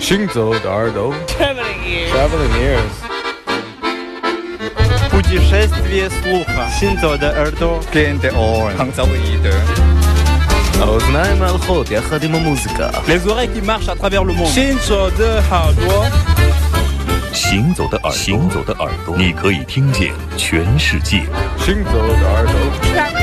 行走的耳朵 Traveling ears. Traveling ears Путешествие слуха. Синто де Эрдо. Gen de oren. Hangzauide. האוזניים ההלכות יחד עם המוזיקה Les oreilles qui marchent à travers le monde. Shinzo de Hardwa. 行走的耳朵，行走的耳朵，你可以听见全世界。 行走的耳朵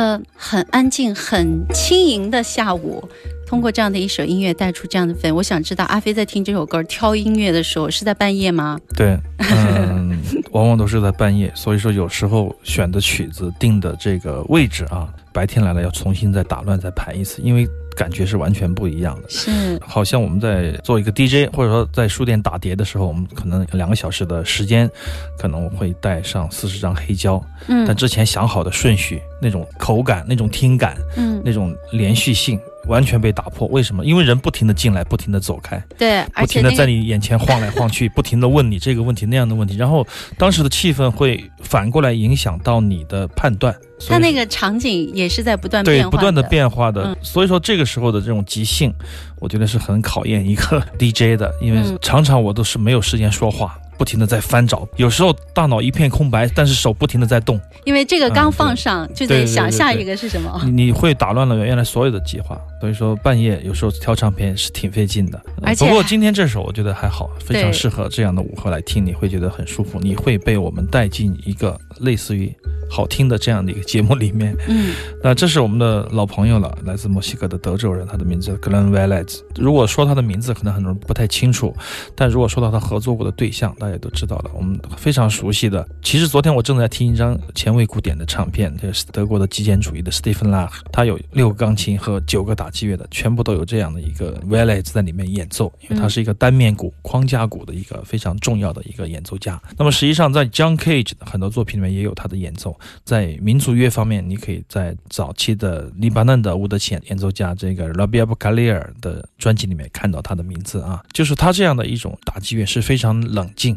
呃很安静、很轻盈的下午，通过这样的一首音乐带出这样的氛围。我想知道，阿飞在听这首歌、挑音乐的时候是在半夜吗？对，嗯，往往都是在半夜，所以说有时候选的曲子定的这个位置啊，白天来了要重新再打乱再排一次，因为感觉是完全不一样的。是好像我们在做一个 DJ，或者说在书店打碟的时候，我们可能两个小时的时间，可能会带上四十张黑胶，嗯但之前想好的顺序、那种口感、那种听感、嗯那种连续性。完全被打破，为什么？因为人不停的进来，不停的走开，对，而不停的在你眼前晃来晃去，不停的问你这个问题那样的问题，然后当时的气氛会反过来影响到你的判断。所以它那个场景也是在不断变化对不断的的变化的，嗯所以说这个时候的这种即兴，我觉得是很考验一个 DJ 的，因为嗯。常常我都是没有时间说话，不停的在翻找，有时候大脑一片空白，但是手不停的在动，因为这个刚嗯放上，就得对对对对想下一个是什么。你你会打乱了原来所有的计划，所以说半夜有时候挑唱片是挺费劲的。呃而且不过今天这首我觉得还好，非常适合这样的午后来听，你会觉得很舒服，你会被我们带进一个类似于好听的这样的一个节目里面。嗯，那这是我们的老朋友了，来自墨西哥的德州人，他的名字叫 Glenn Velez。如果说他的名字，可能很多人不太清楚，但如果说到他合作过的对象，大大家都知道了。我们非常熟悉的，其实昨天我正在听一张前卫古典的唱片，这是德国的极简主义的 Stephen Lach，他有六个钢琴和九个打击乐的，全部都有这样的一个 Velez 在里面演奏，因为他是一个单面鼓、框架鼓的一个非常重要的一个演奏家。那么实际上在 John Cage 的很多作品里面也有他的演奏，在民族乐方面，你可以在早期的黎巴嫩的乌德琴演奏家这个 Rabia b u k a l i r 的专辑里面看到他的名字啊，就是他这样的一种打击乐是非常冷静、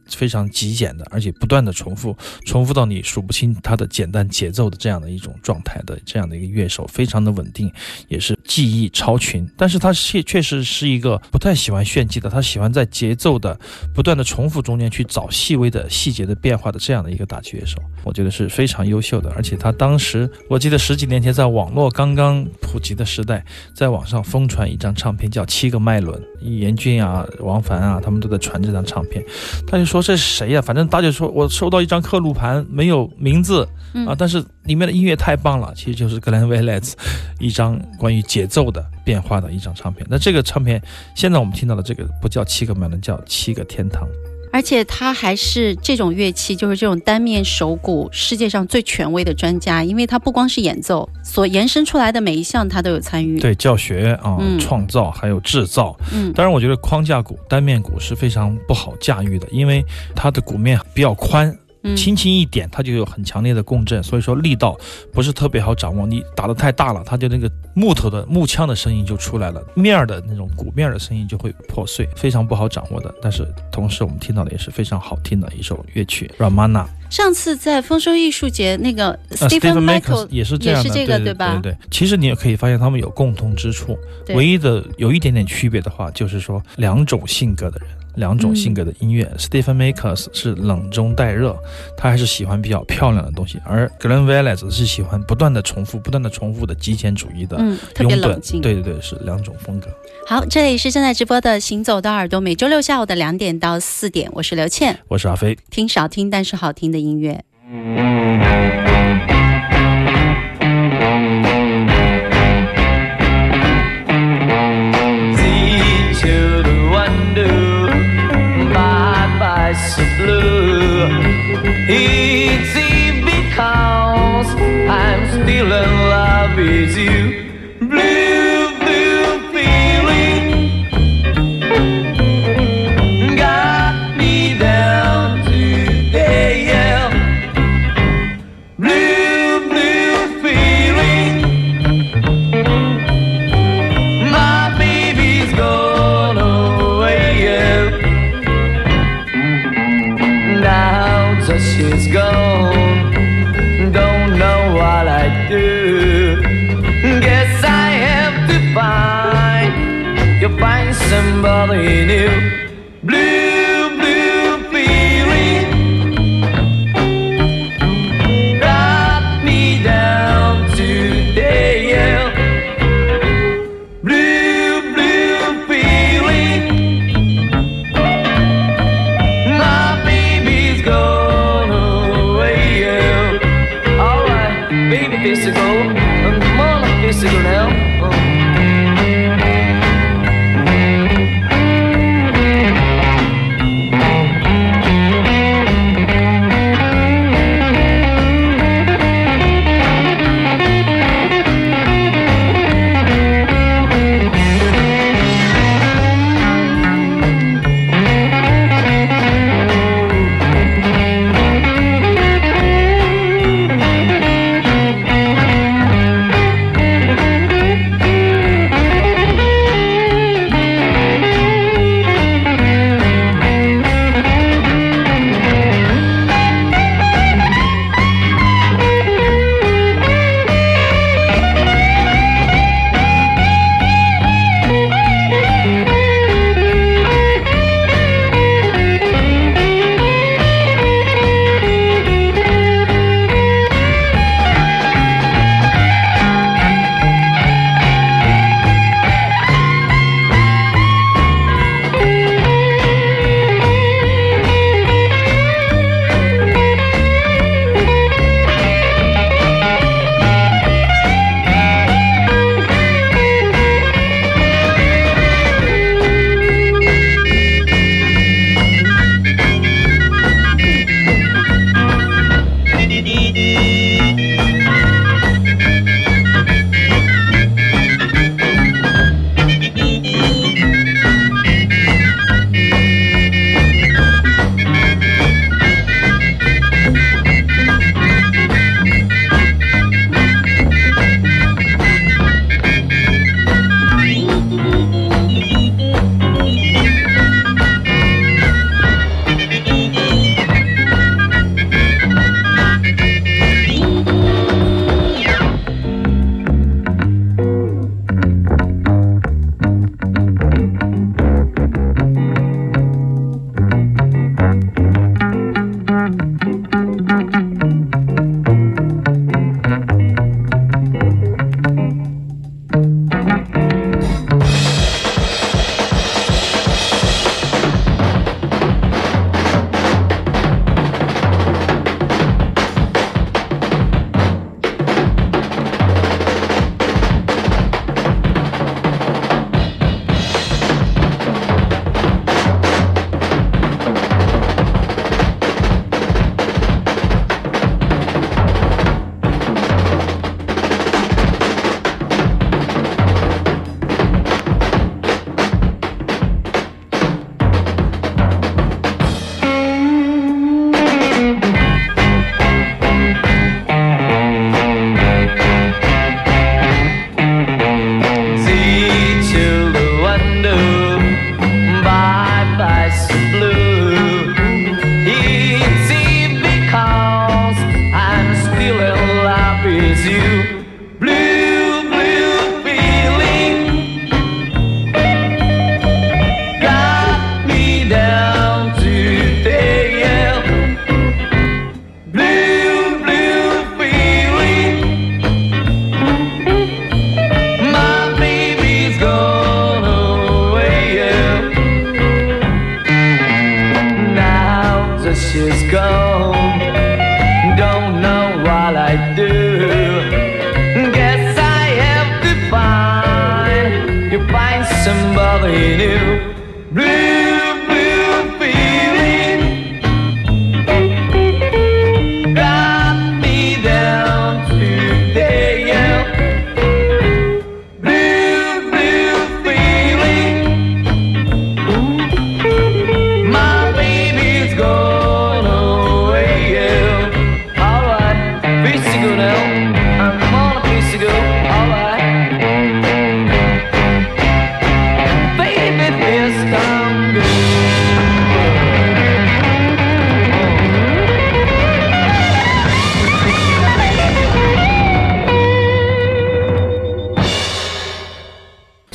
非常极简的，而且不断的重复，重复到你数不清它的简单节奏的这样的一种状态的这样的一个乐手，非常的稳定，也是技艺超群。但是他确确实是一个不太喜欢炫技的，他喜欢在节奏的不断的重复中间去找细微的细节的变化的这样的一个打击乐手，我觉得是非常优秀的。而且他当时，我记得十几年前在网络刚刚普及的时代，在网上疯传一张唱片叫《七个脉轮》，严俊啊、王凡啊，他们都在传这张唱片。他就说这是谁呀、反正大家说我收到一张刻录盘，没有名字嗯啊，但是里面的音乐太棒了，其实就是格兰威莱兹一张关于节奏的变化的一张唱片。那这个唱片现在我们听到的这个不叫七个脉轮，叫七个天堂。而且他还是这种乐器，就是这种单面手鼓世界上最权威的专家，因为他不光是演奏，所延伸出来的每一项他都有参与。，对教学啊、嗯创造还有制造。嗯，当然，我觉得框架鼓、单面鼓是非常不好驾驭的，因为它的鼓面比较宽，嗯轻轻一点它就有很强烈的共振，所以说力道不是特别好掌握。你打得太大了，它就那个木头的木枪的声音就出来了，面儿的那种鼓面儿的声音就会破碎，非常不好掌握的。但是同时我们听到的也是非常好听的一首乐曲《Ramana》。上次在丰收艺术节那个呃 Stephen Michael 也是这样的，也是这个对对吧对对，其实你也可以发现他们有共同之处，唯一的有一点点区别的话，就是说两种性格的人。两种性格的音乐、s t e p h e n Makers 是冷中带热，他还是喜欢比较漂亮的东西，而 Glenn Velez 是喜欢不断的重复、不断的重复的极简主义的嗯，特别。冷静。对对对，是两种风格。好，这里是正在直播的《行走的耳朵》，每周六下午的两点到四点，我是刘倩，我是阿飞。听少听但是好听的音乐。physical, I'm more like physical now.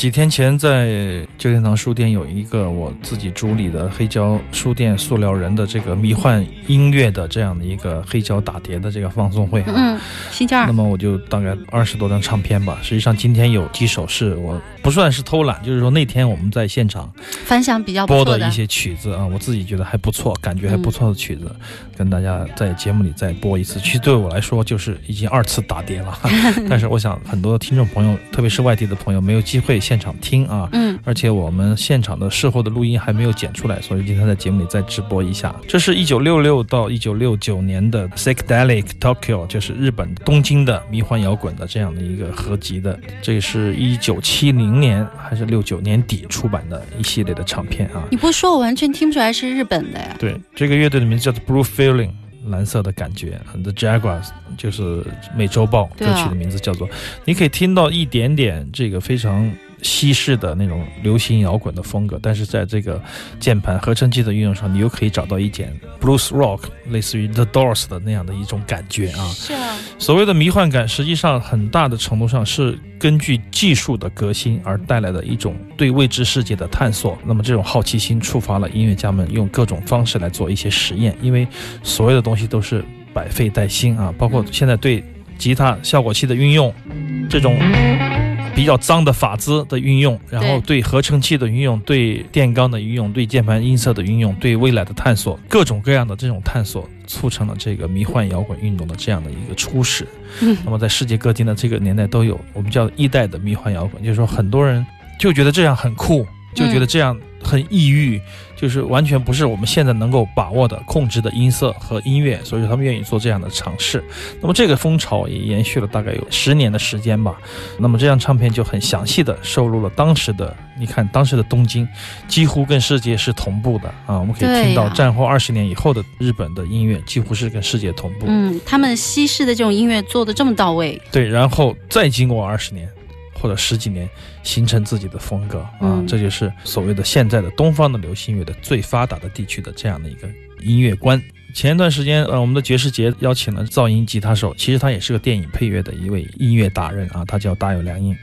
几天前在旧天堂书店有一个我自己主理的黑胶书店塑料人的这个迷幻音乐的这样的一个黑胶打碟的这个放送会啊。嗯，星期二那，么我就大概二十多张唱片吧。实际上今天有几首是我不算是偷懒，就是说那天我们在现场反响比较不错的播的一。些曲子啊，我自己觉得还不错，感觉还不错的曲子，跟大家在节目里再播一次。其实对我来说就是已经二次打碟了，但是我想很多听众朋友，特别是外地的朋友，没有机会现场听啊。嗯，而且我们现场的事后的录音还没有剪出来，所以今天在节目里再直播一下。这是一九六六到一九六九年的 Psychedelic Tokyo，就是日本东京的迷幻摇滚的这样的一个合集的。这是一九七零年还是六九年底出版的一系列的唱片啊。你不说我完全听不出来是日本的呀。对，这个乐队的名字叫做 Blue Feeling，蓝色的感觉。The Jaguars 就是美洲豹，歌曲的名字叫做。你可以听到一点点这个非常西式的那种流行摇滚的风格，但是在这个键盘合成器的运用上，你又可以找到一点 blues rock，类似于 The Doors 的那样的一种感觉啊。是啊，所谓的迷幻感，实际上很大的程度上是根据技术的革新而带来的一种对未知世界的探索。那么这种好奇心触发了音乐家们用各种方式来做一些实验，因为所有的东西都是百废待兴啊，包括现在对吉他效果器的运用，这种。比较脏的法兹的运用，然后对合成器的运用，对电钢的运用，对键盘音色的运用，对未来的探索，各种各样的这种探索，促成了这个迷幻摇滚运动的这样的一个初始。嗯那么在世界各地呢，这个年代都有我们叫一代的迷幻摇滚，就是说很多人就觉得这样很酷，就觉得这样很抑郁，就是完全不是我们现在能够把握的控制的音色和音乐，所以说他们愿意做这样的尝试。那么这个风潮也延续了大概有十年的时间吧。那么这张唱片就很详细的收录了当时的，你看当时的东京几乎跟世界是同步的啊，我们可以听到战后二十年以后的日本的音乐几乎是跟世界同步。嗯，他们西式的这种音乐做的这么到位，对，然后再经过二十年或者十几年，形成自己的风格啊，嗯这就是所谓的现在的东方的流行乐的最发达的地区的这样的一个音乐观。前一段时间，呃，我们的爵士节邀请了噪音吉他手，其实他也是个电影配乐的一位音乐达人啊，他叫大有良音。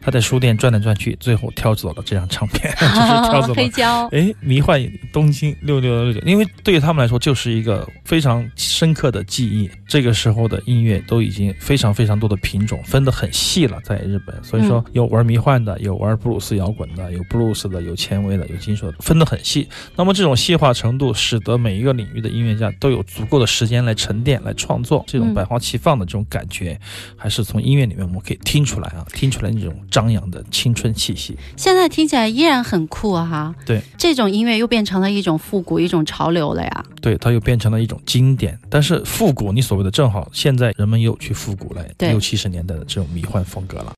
他在书店转来转去，最后挑走了这张唱片，就是挑走了 黑胶，哎，迷幻东京六六六九，因为对于他们来说就是一个非常深刻的记忆。这个时候的音乐都已经非常非常多的品种，分得很细了，在日本。所以说有玩迷幻的，有玩布鲁斯摇滚的，有布鲁斯的，有前卫的，有金属的，分得很细。那么这种细化程度，使得每一个领域的音乐家都有足够的时间来沉淀、来创作，这种嗯百花齐放的这种感觉，还是从音乐里面我们可以听出来啊，听出来那种张扬的青春气息。现在听起来依然很酷啊哈。对，这种音乐又变成了一种复古、一种潮流了呀。对，它又变成了一种经典。但是复古，你所谓的正好现在人们又去复古了，对六七十年代的这种迷幻风格了。